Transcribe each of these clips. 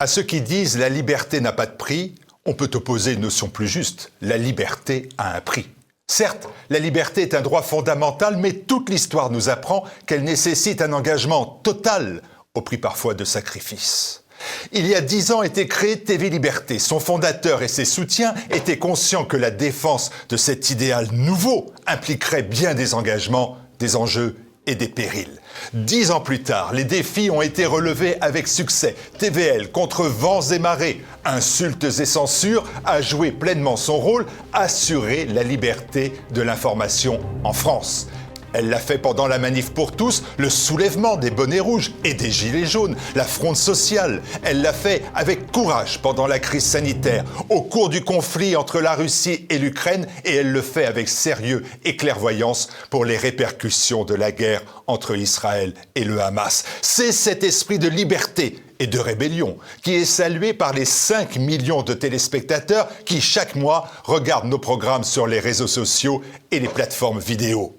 À ceux qui disent la liberté n'a pas de prix, on peut opposer une notion plus juste. La liberté a un prix. Certes, la liberté est un droit fondamental, mais toute l'histoire nous apprend qu'elle nécessite un engagement total, au prix parfois de sacrifices. Il y a dix ans était créé TV Liberté. Son fondateur et ses soutiens étaient conscients que la défense de cet idéal nouveau impliquerait bien des engagements, des enjeux et des périls. Dix ans plus tard, les défis ont été relevés avec succès. TVL, contre vents et marées, insultes et censures, a joué pleinement son rôle, assurer la liberté de l'information en France. Elle l'a fait pendant la manif pour tous, le soulèvement des bonnets rouges et des gilets jaunes, la fronde sociale. Elle l'a fait avec courage pendant la crise sanitaire, au cours du conflit entre la Russie et l'Ukraine, et elle le fait avec sérieux et clairvoyance pour les répercussions de la guerre entre Israël et le Hamas. C'est cet esprit de liberté et de rébellion, qui est salué par les 5 millions de téléspectateurs qui chaque mois regardent nos programmes sur les réseaux sociaux et les plateformes vidéo.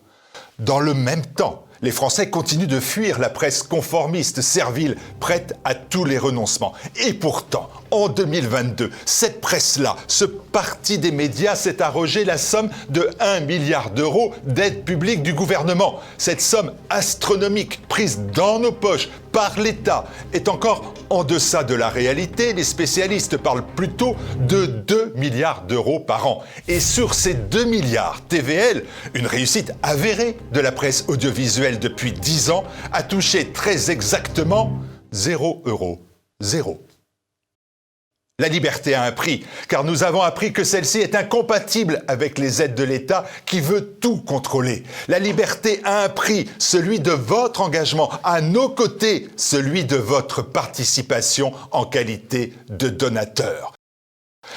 Dans le même temps, les Français continuent de fuir la presse conformiste, servile, prête à tous les renoncements. Et pourtant, en 2022, cette presse-là, ce parti des médias s'est arrogé la somme de 1 milliard d'euros d'aide publique du gouvernement. Cette somme astronomique prise dans nos poches par l'État est encore en deçà de la réalité. Les spécialistes parlent plutôt de 2 milliards d'euros par an. Et sur ces 2 milliards, TVL, une réussite avérée de la presse audiovisuelle depuis 10 ans, a touché très exactement 0 euros. Zéro. La liberté a un prix, car nous avons appris que celle-ci est incompatible avec les aides de l'État qui veut tout contrôler. La liberté a un prix, celui de votre engagement, à nos côtés, celui de votre participation en qualité de donateur.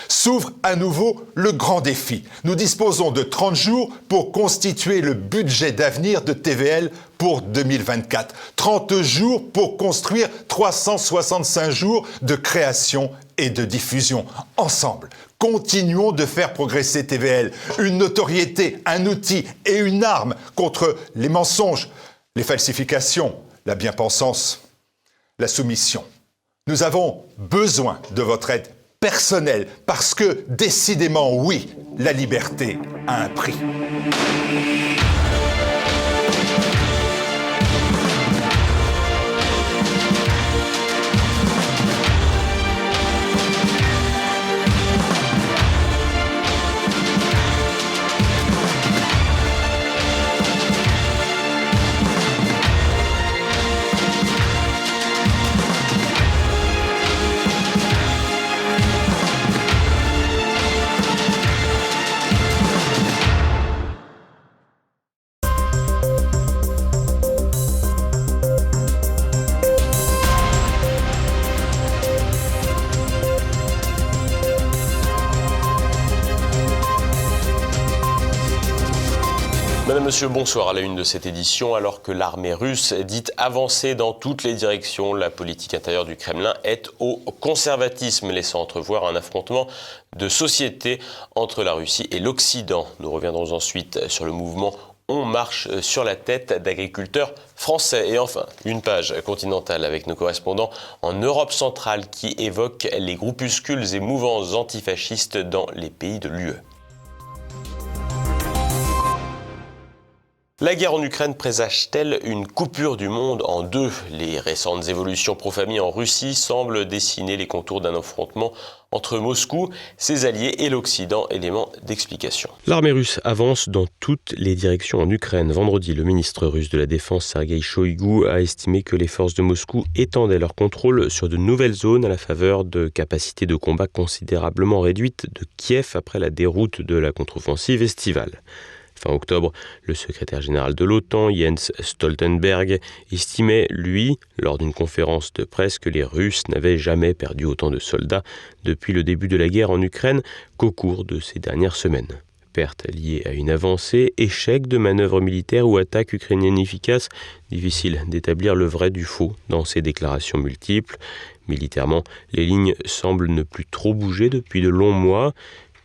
S'ouvre à nouveau le grand défi. Nous disposons de 30 jours pour constituer le budget d'avenir de TVL pour 2024. 30 jours pour construire 365 jours de création et de diffusion. Ensemble, continuons de faire progresser TVL, une notoriété, un outil et une arme contre les mensonges, les falsifications, la bien-pensance, la soumission. Nous avons besoin de votre aide personnelle parce que décidément, oui, la liberté a un prix. Bonsoir à la une de cette édition. Alors que l'armée russe dit avancer dans toutes les directions, la politique intérieure du Kremlin est au conservatisme, laissant entrevoir un affrontement de société entre la Russie et l'Occident. Nous reviendrons ensuite sur le mouvement on marche sur la tête d'agriculteurs français. Et enfin, une page continentale avec nos correspondants en Europe centrale qui évoquent les groupuscules et mouvances antifascistes dans les pays de l'UE. La guerre en Ukraine présage-t-elle une coupure du monde en deux? Les récentes évolutions pro-famille en Russie semblent dessiner les contours d'un affrontement entre Moscou, ses alliés et l'Occident, élément d'explication. L'armée russe avance dans toutes les directions en Ukraine. Vendredi, le ministre russe de la Défense, Sergei Shoigu, a estimé que les forces de Moscou étendaient leur contrôle sur de nouvelles zones à la faveur de capacités de combat considérablement réduites de Kiev après la déroute de la contre-offensive estivale. Fin octobre, le secrétaire général de l'OTAN, Jens Stoltenberg, estimait, lui, lors d'une conférence de presse, que les Russes n'avaient jamais perdu autant de soldats depuis le début de la guerre en Ukraine qu'au cours de ces dernières semaines. Pertes liées à une avancée, échec de manœuvres militaires ou attaques ukrainiennes efficaces, difficile d'établir le vrai du faux dans ces déclarations multiples. Militairement, les lignes semblent ne plus trop bouger depuis de longs mois.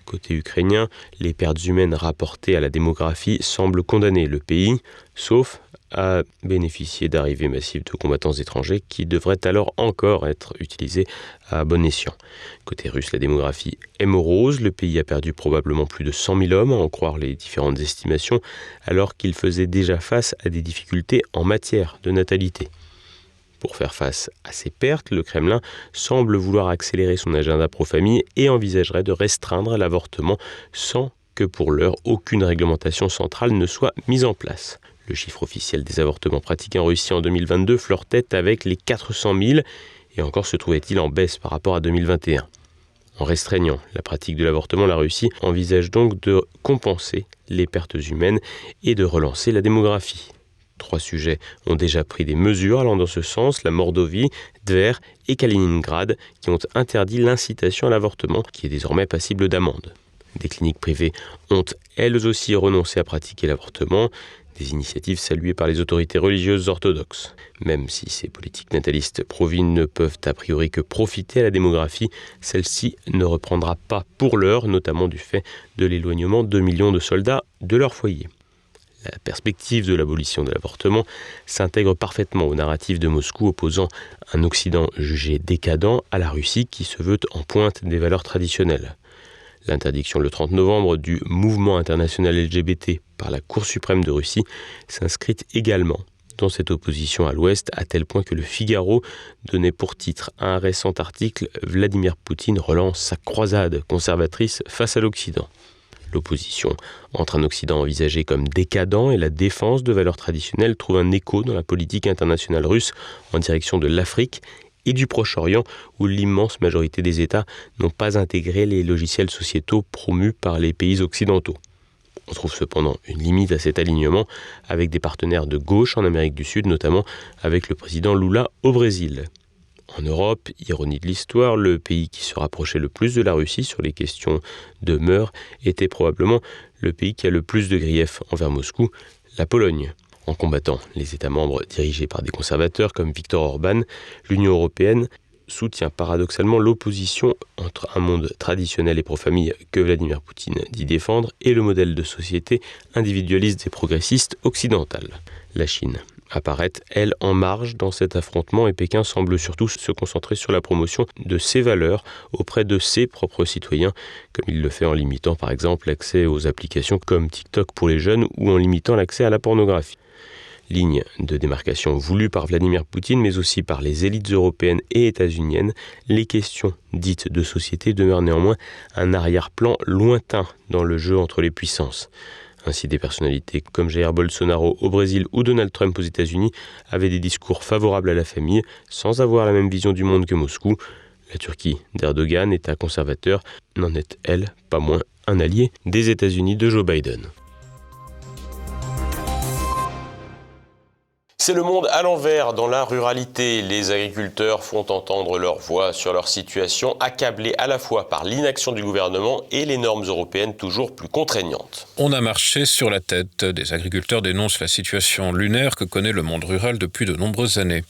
Côté ukrainien, les pertes humaines rapportées à la démographie semblent condamner le pays, sauf a bénéficié d'arrivées massives de combattants étrangers qui devraient alors encore être utilisés à bon escient. Côté russe, la démographie est morose. Le pays a perdu probablement plus de 100 000 hommes, à en croire les différentes estimations, alors qu'il faisait déjà face à des difficultés en matière de natalité. Pour faire face à ces pertes, le Kremlin semble vouloir accélérer son agenda pro-famille et envisagerait de restreindre l'avortement sans que pour l'heure aucune réglementation centrale ne soit mise en place. Le chiffre officiel des avortements pratiqués en Russie en 2022 flirtait avec les 400 000 et encore se trouvait-il en baisse par rapport à 2021. En restreignant la pratique de l'avortement, la Russie envisage donc de compenser les pertes humaines et de relancer la démographie. Trois sujets ont déjà pris des mesures allant dans ce sens, la Mordovie, Tver et Kaliningrad, qui ont interdit l'incitation à l'avortement, qui est désormais passible d'amende. Des cliniques privées ont elles aussi renoncé à pratiquer l'avortement, des initiatives saluées par les autorités religieuses orthodoxes. Même si ces politiques natalistes provines ne peuvent a priori que profiter à la démographie, celle-ci ne reprendra pas pour l'heure, notamment du fait de l'éloignement de millions de soldats de leur foyer la perspective de l'abolition de l'avortement s'intègre parfaitement au narratif de Moscou opposant un Occident jugé décadent à la Russie qui se veut en pointe des valeurs traditionnelles. L'interdiction le 30 novembre du mouvement international LGBT par la Cour suprême de Russie s'inscrit également dans cette opposition à l'Ouest, à tel point que le Figaro donnait pour titre à un récent article Vladimir Poutine relance sa croisade conservatrice face à l'Occident. L'opposition entre un Occident envisagé comme décadent et la défense de valeurs traditionnelles trouve un écho dans la politique internationale russe en direction de l'Afrique et du Proche-Orient, où l'immense majorité des États n'ont pas intégré les logiciels sociétaux promus par les pays occidentaux. On trouve cependant une limite à cet alignement avec des partenaires de gauche en Amérique du Sud, notamment avec le président Lula au Brésil. En Europe, ironie de l'histoire, le pays qui se rapprochait le plus de la Russie sur les questions de mœurs était probablement le pays qui a le plus de griefs envers Moscou, la Pologne. En combattant les États membres dirigés par des conservateurs comme Viktor Orban, l'Union européenne soutient paradoxalement l'opposition entre un monde traditionnel et pro-famille que Vladimir Poutine dit défendre et le modèle de société individualiste et progressiste occidental. La Chine apparaît, elle, en marge dans cet affrontement et Pékin semble surtout se concentrer sur la promotion de ses valeurs auprès de ses propres citoyens, comme il le fait en limitant par exemple l'accès aux applications comme TikTok pour les jeunes ou en limitant l'accès à la pornographie. Ligne de démarcation voulue par Vladimir Poutine, mais aussi par les élites européennes et états-uniennes, les questions dites de société demeurent néanmoins un arrière-plan lointain dans le jeu entre les puissances. Ainsi, des personnalités comme Jair Bolsonaro au Brésil ou Donald Trump aux États-Unis avaient des discours favorables à la famille sans avoir la même vision du monde que Moscou. La Turquie d'Erdogan, État conservateur, n'en est, elle, pas moins un allié des États-Unis de Joe Biden. C'est le monde à l'envers dans la ruralité. Les agriculteurs font entendre leur voix sur leur situation, accablés à la fois par l'inaction du gouvernement et les normes européennes toujours plus contraignantes. On a marché sur la tête. Des agriculteurs dénoncent la situation lunaire que connaît le monde rural depuis de nombreuses années.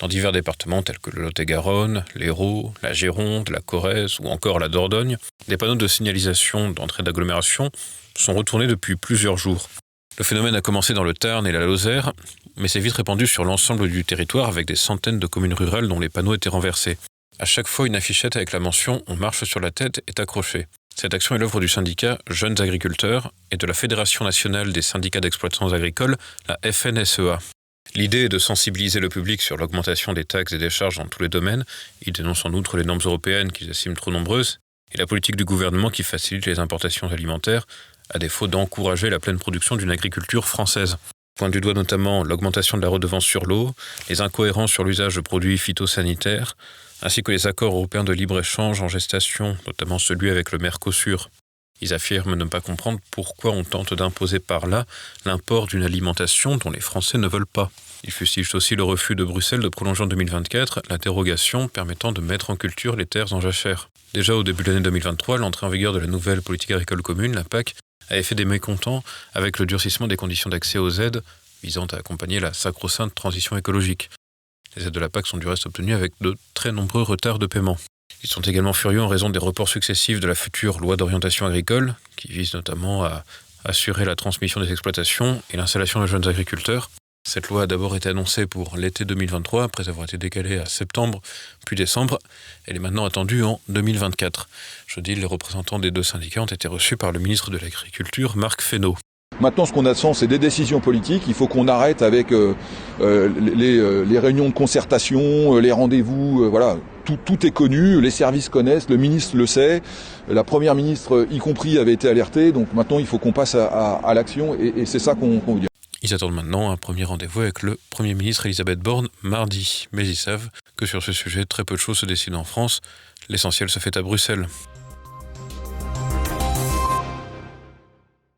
Dans divers départements tels que le Lot-et-Garonne, l'Hérault, la Gironde, la Corrèze ou encore la Dordogne, des panneaux de signalisation d'entrée d'agglomération sont retournés depuis plusieurs jours. Le phénomène a commencé dans le Tarn et la Lozère, mais s'est vite répandu sur l'ensemble du territoire avec des centaines de communes rurales dont les panneaux étaient renversés. À chaque fois, une affichette avec la mention On marche sur la tête est accrochée. Cette action est l'œuvre du syndicat Jeunes Agriculteurs et de la Fédération nationale des syndicats d'exploitants agricoles, la FNSEA. L'idée est de sensibiliser le public sur l'augmentation des taxes et des charges dans tous les domaines. Ils dénoncent en outre les normes européennes qu'ils estiment trop nombreuses et la politique du gouvernement qui facilite les importations alimentaires, à défaut d'encourager la pleine production d'une agriculture française. Point du doigt notamment l'augmentation de la redevance sur l'eau, les incohérences sur l'usage de produits phytosanitaires, ainsi que les accords européens de libre-échange en gestation, notamment celui avec le Mercosur. Ils affirment ne pas comprendre pourquoi on tente d'imposer par là l'import d'une alimentation dont les Français ne veulent pas. Ils fustigent aussi le refus de Bruxelles de prolonger en 2024 l'interrogation permettant de mettre en culture les terres en jachère. Déjà au début de l'année 2023, l'entrée en vigueur de la nouvelle politique agricole commune, la PAC, avait fait des mécontents avec le durcissement des conditions d'accès aux aides visant à accompagner la sacro-sainte transition écologique. Les aides de la PAC sont du reste obtenues avec de très nombreux retards de paiement. Ils sont également furieux en raison des reports successifs de la future loi d'orientation agricole, qui vise notamment à assurer la transmission des exploitations et l'installation de jeunes agriculteurs. Cette loi a d'abord été annoncée pour l'été 2023, après avoir été décalée à septembre, puis décembre. Elle est maintenant attendue en 2024. Jeudi, les représentants des deux syndicats ont été reçus par le ministre de l'Agriculture, Marc Fesneau. Maintenant, ce qu'on attend, c'est des décisions politiques. Il faut qu'on arrête avec euh, euh, les, euh, les, réunions de concertation, les rendez-vous. voilà, tout, est connu. Les services connaissent. Le ministre le sait. La première ministre, y compris, avait été alertée. Donc maintenant, il faut qu'on passe à, l'action. Et, c'est ça qu'on qu veut. Ils attendent maintenant un premier rendez-vous avec le Premier ministre Elisabeth Borne mardi. Mais ils savent que sur ce sujet, très peu de choses se décident en France. L'essentiel se fait à Bruxelles.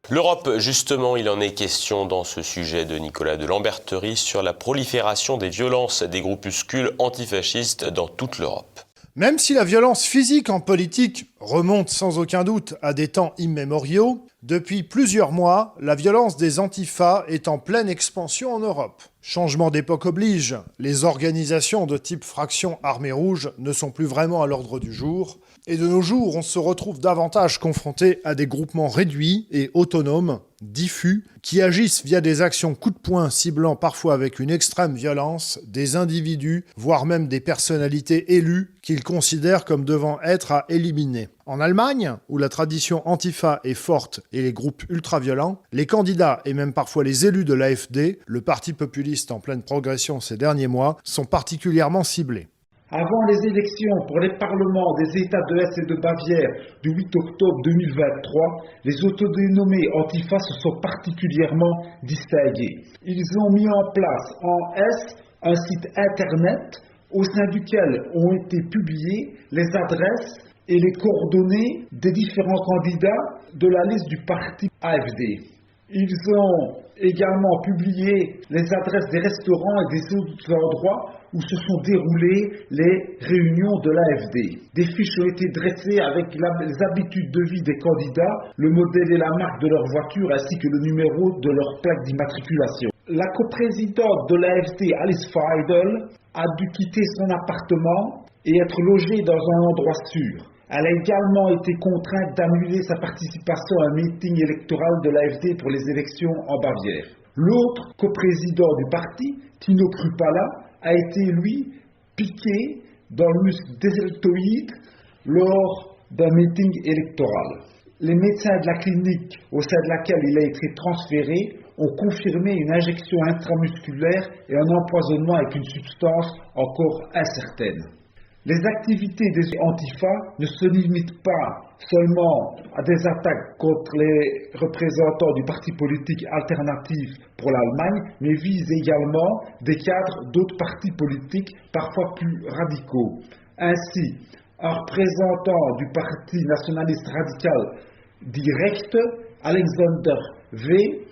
L'Europe, justement, il en est question dans ce sujet de Nicolas de Lamberterie sur la prolifération des violences des groupuscules antifascistes dans toute l'Europe. Même si la violence physique en politique remonte sans aucun doute à des temps immémoriaux, depuis plusieurs mois, la violence des antifas est en pleine expansion en Europe. Changement d'époque oblige, les organisations de type fraction armée rouge ne sont plus vraiment à l'ordre du jour, et de nos jours, on se retrouve davantage confronté à des groupements réduits et autonomes, diffus, qui agissent via des actions coup de poing ciblant parfois avec une extrême violence des individus, voire même des personnalités élues qu'ils considèrent comme devant être à éliminer. En Allemagne, où la tradition antifa est forte et les groupes ultra-violents, les candidats et même parfois les élus de l'AFD, le parti populiste en pleine progression ces derniers mois, sont particulièrement ciblés. Avant les élections pour les parlements des États de l'Est et de Bavière du 8 octobre 2023, les autodénommés antifas se sont particulièrement distingués. Ils ont mis en place en Est un site internet au sein duquel ont été publiées les adresses et les coordonnées des différents candidats de la liste du parti AFD. Ils ont également publié les adresses des restaurants et des autres endroits où se sont déroulées les réunions de l'AFD. Des fiches ont été dressées avec les habitudes de vie des candidats, le modèle et la marque de leur voiture ainsi que le numéro de leur plaque d'immatriculation. La coprésidente de l'AFD, Alice Feidel, a dû quitter son appartement et être logée dans un endroit sûr. Elle a également été contrainte d'annuler sa participation à un meeting électoral de l'AFD pour les élections en Bavière. L'autre coprésident du parti, Tino Krupala, a été, lui, piqué dans le muscle deltoïde lors d'un meeting électoral. Les médecins de la clinique au sein de laquelle il a été transféré ont confirmé une injection intramusculaire et un empoisonnement avec une substance encore incertaine. Les activités des antifas ne se limitent pas seulement à des attaques contre les représentants du parti politique alternatif pour l'Allemagne, mais visent également des cadres d'autres partis politiques parfois plus radicaux. Ainsi, un représentant du parti nationaliste radical direct, Alexander V,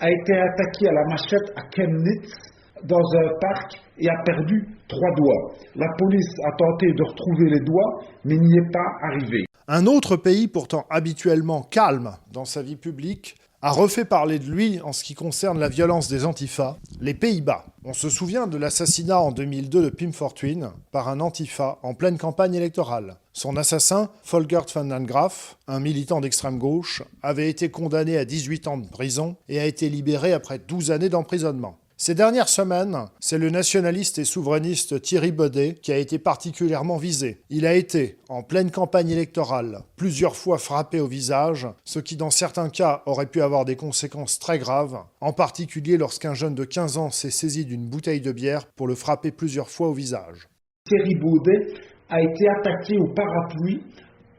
a été attaqué à la machette à Chemnitz dans un parc et a perdu trois doigts. La police a tenté de retrouver les doigts, mais n'y est pas arrivé. Un autre pays pourtant habituellement calme dans sa vie publique a refait parler de lui en ce qui concerne la violence des antifas, les Pays-Bas. On se souvient de l'assassinat en 2002 de Pim Fortuyn par un antifa en pleine campagne électorale. Son assassin, Volkert van den Graaf, un militant d'extrême gauche, avait été condamné à 18 ans de prison et a été libéré après 12 années d'emprisonnement. Ces dernières semaines, c'est le nationaliste et souverainiste Thierry Baudet qui a été particulièrement visé. Il a été, en pleine campagne électorale, plusieurs fois frappé au visage, ce qui dans certains cas aurait pu avoir des conséquences très graves, en particulier lorsqu'un jeune de 15 ans s'est saisi d'une bouteille de bière pour le frapper plusieurs fois au visage. Thierry Baudet a été attaqué au parapluie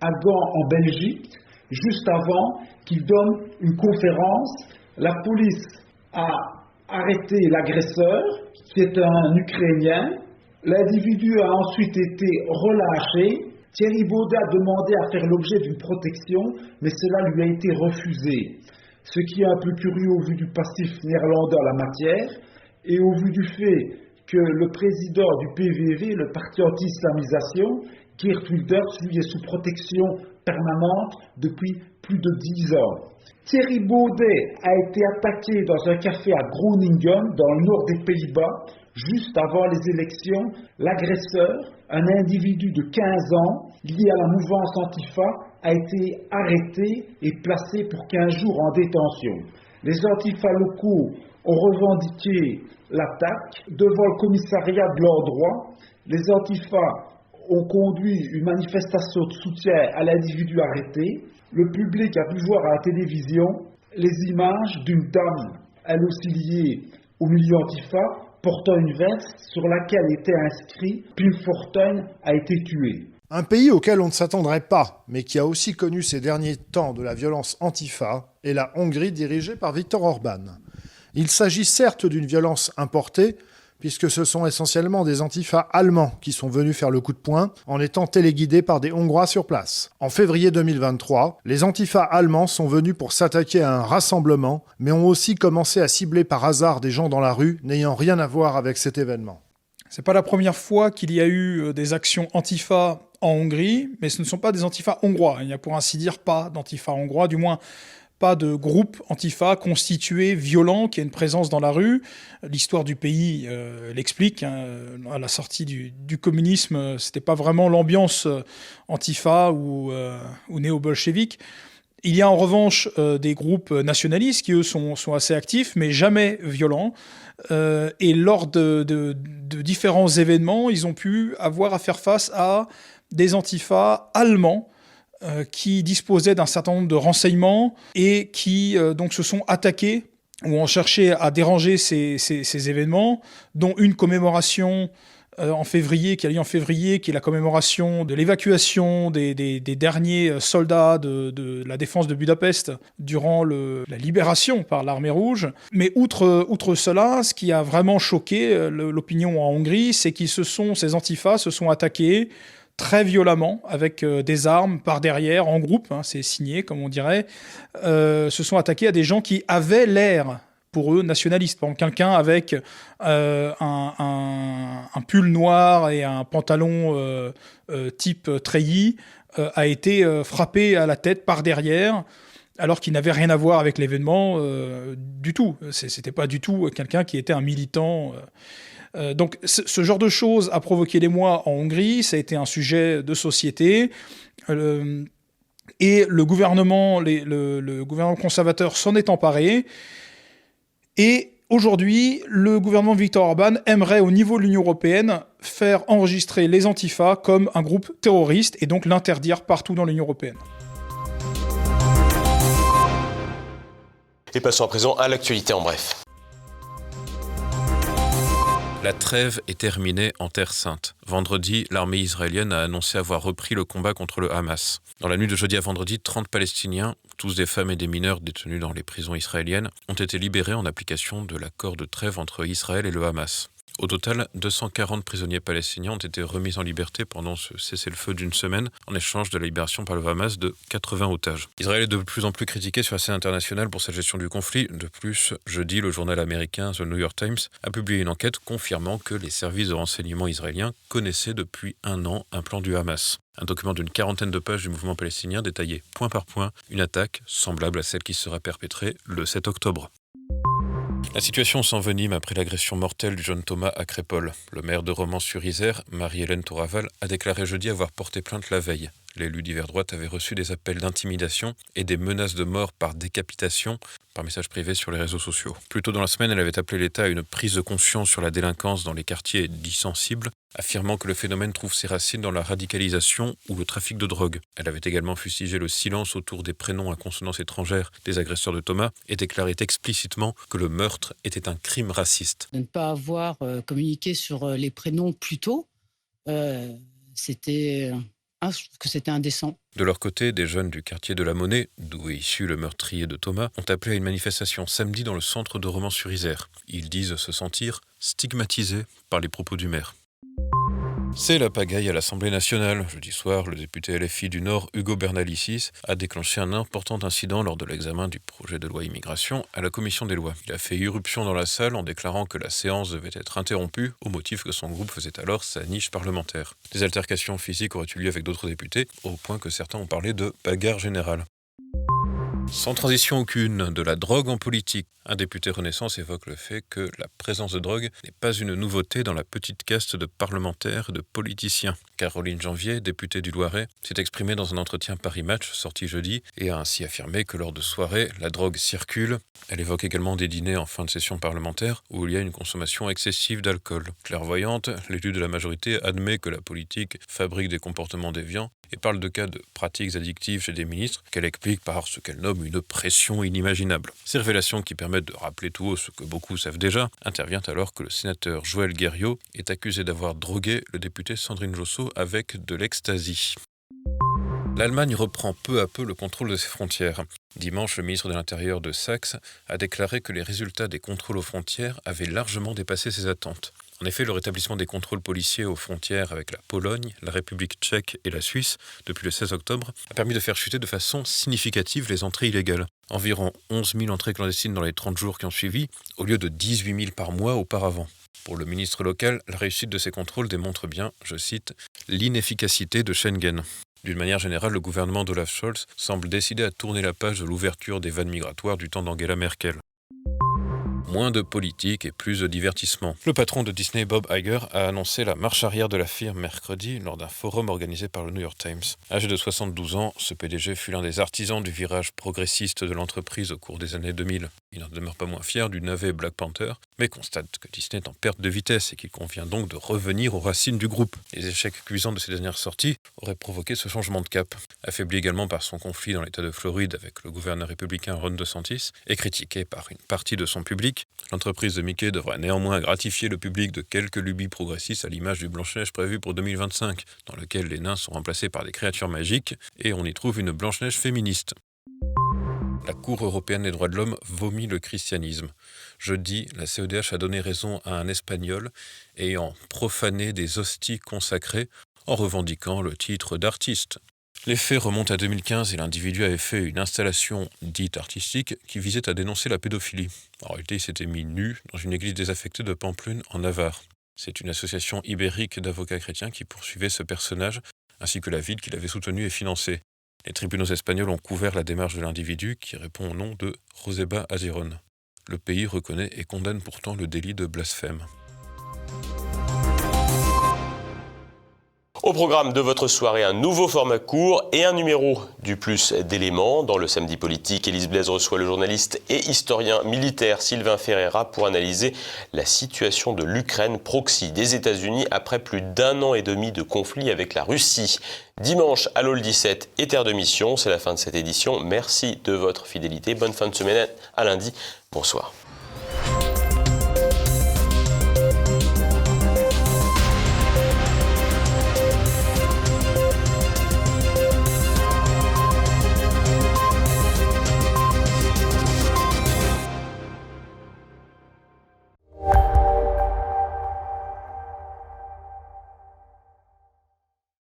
à Gand en Belgique, juste avant qu'il donne une conférence. La police a arrêté l'agresseur, qui est un Ukrainien. L'individu a ensuite été relâché. Thierry Baudet a demandé à faire l'objet d'une protection, mais cela lui a été refusé. Ce qui est un peu curieux au vu du passif néerlandais en la matière et au vu du fait que le président du PVV, le parti anti-islamisation, Geert Wilders, lui est sous protection permanente depuis plus de dix ans. Thierry Baudet a été attaqué dans un café à Groningen, dans le nord des Pays-Bas, juste avant les élections. L'agresseur, un individu de 15 ans, lié à la mouvance Antifa, a été arrêté et placé pour 15 jours en détention. Les Antifa locaux ont revendiqué l'attaque devant le commissariat de l'endroit. Les antifas ont conduit une manifestation de soutien à l'individu arrêté. Le public a pu voir à la télévision les images d'une dame, elle aussi liée au milieu antifa, portant une veste sur laquelle était inscrit Pim Fortuyn a été tué. Un pays auquel on ne s'attendrait pas, mais qui a aussi connu ces derniers temps de la violence antifa, est la Hongrie dirigée par Viktor Orban. Il s'agit certes d'une violence importée, puisque ce sont essentiellement des antifas allemands qui sont venus faire le coup de poing en étant téléguidés par des Hongrois sur place. En février 2023, les antifas allemands sont venus pour s'attaquer à un rassemblement, mais ont aussi commencé à cibler par hasard des gens dans la rue n'ayant rien à voir avec cet événement. C'est pas la première fois qu'il y a eu euh, des actions antifa en Hongrie, mais ce ne sont pas des antifas hongrois. Il n'y a pour ainsi dire pas d'antifa hongrois, du moins pas de groupe antifa constitué, violent, qui a une présence dans la rue. L'histoire du pays euh, l'explique. Hein. À la sortie du, communisme, c'était pas vraiment l'ambiance euh, antifa ou, euh, ou néo-bolchevique. Il y a en revanche des groupes nationalistes qui, eux, sont, assez actifs, mais jamais violents. et lors de, de, différents événements, ils ont pu avoir à faire face à des antifas allemands qui disposaient d'un certain nombre de renseignements et qui euh, donc se sont attaqués ou ont cherché à déranger ces, ces, événements, dont une commémoration euh, en février, qui a lieu en février, qui est la commémoration de l'évacuation des, des, derniers soldats de, de, la défense de Budapest durant le, la libération par l'armée rouge. Mais outre, outre cela, ce qui a vraiment choqué l'opinion en Hongrie, c'est qu'ils se sont, ces antifas se sont attaqués très violemment avec euh, des armes par derrière, en groupe, hein, c'est signé comme on dirait, euh, se sont attaqués à des gens qui avaient l'air pour eux nationalistes. Par exemple, quelqu'un avec euh, un, pull noir et un pantalon type treillis a été frappé à la tête par derrière alors qu'il n'avait rien à voir avec l'événement du tout. C'était pas du tout quelqu'un qui était un militant. Euh, donc ce genre de choses a provoqué mois en Hongrie, ça a été un sujet de société. Euh, et le gouvernement, le, gouvernement conservateur s'en est emparé. Et aujourd'hui, le gouvernement Viktor Orban aimerait, au niveau de l'Union européenne, faire enregistrer les antifas comme un groupe terroriste et donc l'interdire partout dans l'Union européenne. Et passons à présent à l'actualité en bref. La trêve est terminée en Terre sainte. Vendredi, l'armée israélienne a annoncé avoir repris le combat contre le Hamas. Dans la nuit de jeudi à vendredi, 30 Palestiniens, tous des femmes et des mineurs détenus dans les prisons israéliennes, ont été libérés en application de l'accord de trêve entre Israël et le Hamas. Au total, 240 prisonniers palestiniens ont été remis en liberté pendant ce cessez-le-feu d'une semaine en échange de la libération par le Hamas de 80 otages. Israël est de plus en plus critiqué sur la scène internationale pour sa gestion du conflit. De plus, jeudi, le journal américain The New York Times a publié une enquête confirmant que les services de renseignement israéliens connaissaient depuis un an un plan du Hamas. Un document d'une quarantaine de pages du mouvement palestinien détaillait point par point une attaque semblable à celle qui sera perpétrée le 7 octobre. La situation s'envenime après l'agression mortelle du jeune Thomas à Crépole. Le maire de Romans-sur-Isère, Marie-Hélène Touraval, a déclaré jeudi avoir porté plainte la veille. L'élu d'hiver droite avait reçu des appels d'intimidation et des menaces de mort par décapitation par message privé sur les réseaux sociaux. Plus tôt dans la semaine, elle avait appelé l'État à une prise de conscience sur la délinquance dans les quartiers dits sensibles, affirmant que le phénomène trouve ses racines dans la radicalisation ou le trafic de drogue. Elle avait également fustigé le silence autour des prénoms à consonance étrangère des agresseurs de Thomas et déclaré explicitement que le meurtre était un crime raciste. Ne pas avoir euh, communiqué sur euh, les prénoms plus tôt, euh, c'était ah, que c'était indécent. De leur côté, des jeunes du quartier de la Monnaie, d'où est issu le meurtrier de Thomas, ont appelé à une manifestation samedi dans le centre de Romans-sur-Isère. Ils disent se sentir stigmatisés par les propos du maire. C'est la pagaille à l'Assemblée nationale. Jeudi soir, le député LFI du Nord, Hugo Bernalicis, a déclenché un important incident lors de l'examen du projet de loi immigration à la commission des lois. Il a fait irruption dans la salle en déclarant que la séance devait être interrompue au motif que son groupe faisait alors sa niche parlementaire. Des altercations physiques auraient eu lieu avec d'autres députés, au point que certains ont parlé de bagarre générale. Sans transition aucune, de la drogue en politique. Un député Renaissance évoque le fait que la présence de drogue n'est pas une nouveauté dans la petite caste de parlementaires et de politiciens. Caroline Janvier, députée du Loiret, s'est exprimée dans un entretien Paris Match sorti jeudi et a ainsi affirmé que lors de soirées, la drogue circule. Elle évoque également des dîners en fin de session parlementaire où il y a une consommation excessive d'alcool. Clairvoyante, l'élu de la majorité admet que la politique fabrique des comportements déviants et parle de cas de pratiques addictives chez des ministres qu'elle explique par ce qu'elle nomme une pression inimaginable. Ces révélations qui permettent de rappeler tout haut ce que beaucoup savent déjà, intervient alors que le sénateur Joël Guerriot est accusé d'avoir drogué le député Sandrine Josso avec de l'ecstasy. L'Allemagne reprend peu à peu le contrôle de ses frontières. Dimanche, le ministre de l'Intérieur de Saxe a déclaré que les résultats des contrôles aux frontières avaient largement dépassé ses attentes. En effet, le rétablissement des contrôles policiers aux frontières avec la Pologne, la République tchèque et la Suisse depuis le 16 octobre a permis de faire chuter de façon significative les entrées illégales. Environ 11 000 entrées clandestines dans les 30 jours qui ont suivi, au lieu de 18 000 par mois auparavant. Pour le ministre local, la réussite de ces contrôles démontre bien, je cite, l'inefficacité de Schengen. D'une manière générale, le gouvernement d'Olaf Scholz semble décidé à tourner la page de l'ouverture des vannes migratoires du temps d'Angela Merkel moins de politique et plus de divertissement. Le patron de Disney, Bob Iger, a annoncé la marche arrière de la firme mercredi lors d'un forum organisé par le New York Times. Âgé de 72 ans, ce PDG fut l'un des artisans du virage progressiste de l'entreprise au cours des années 2000. Il n'en demeure pas moins fier du navet Black Panther, mais constate que Disney est en perte de vitesse et qu'il convient donc de revenir aux racines du groupe. Les échecs cuisants de ses dernières sorties auraient provoqué ce changement de cap. Affaibli également par son conflit dans l'État de Floride avec le gouverneur républicain Ron DeSantis et critiqué par une partie de son public, L'entreprise de Mickey devrait néanmoins gratifier le public de quelques lubies progressistes à l'image du Blanche-Neige prévu pour 2025, dans lequel les nains sont remplacés par des créatures magiques et on y trouve une Blanche-Neige féministe. La Cour européenne des droits de l'homme vomit le christianisme. Jeudi, la CEDH a donné raison à un Espagnol ayant profané des hosties consacrées en revendiquant le titre d'artiste. Les faits remontent à 2015 et l'individu avait fait une installation dite artistique qui visait à dénoncer la pédophilie. En réalité, il s'était mis nu dans une église désaffectée de Pamplune en Navarre. C'est une association ibérique d'avocats chrétiens qui poursuivait ce personnage, ainsi que la ville qui l'avait soutenu et financé. Les tribunaux espagnols ont couvert la démarche de l'individu qui répond au nom de Joseba Aziron. Le pays reconnaît et condamne pourtant le délit de blasphème. Au programme de votre soirée, un nouveau format court et un numéro du plus d'éléments. Dans le samedi politique, Élise Blaise reçoit le journaliste et historien militaire Sylvain Ferreira pour analyser la situation de l'Ukraine proxy des États-Unis après plus d'un an et demi de conflit avec la Russie. Dimanche à l'Hall 17 et Terre de Mission, c'est la fin de cette édition. Merci de votre fidélité. Bonne fin de semaine à lundi. Bonsoir.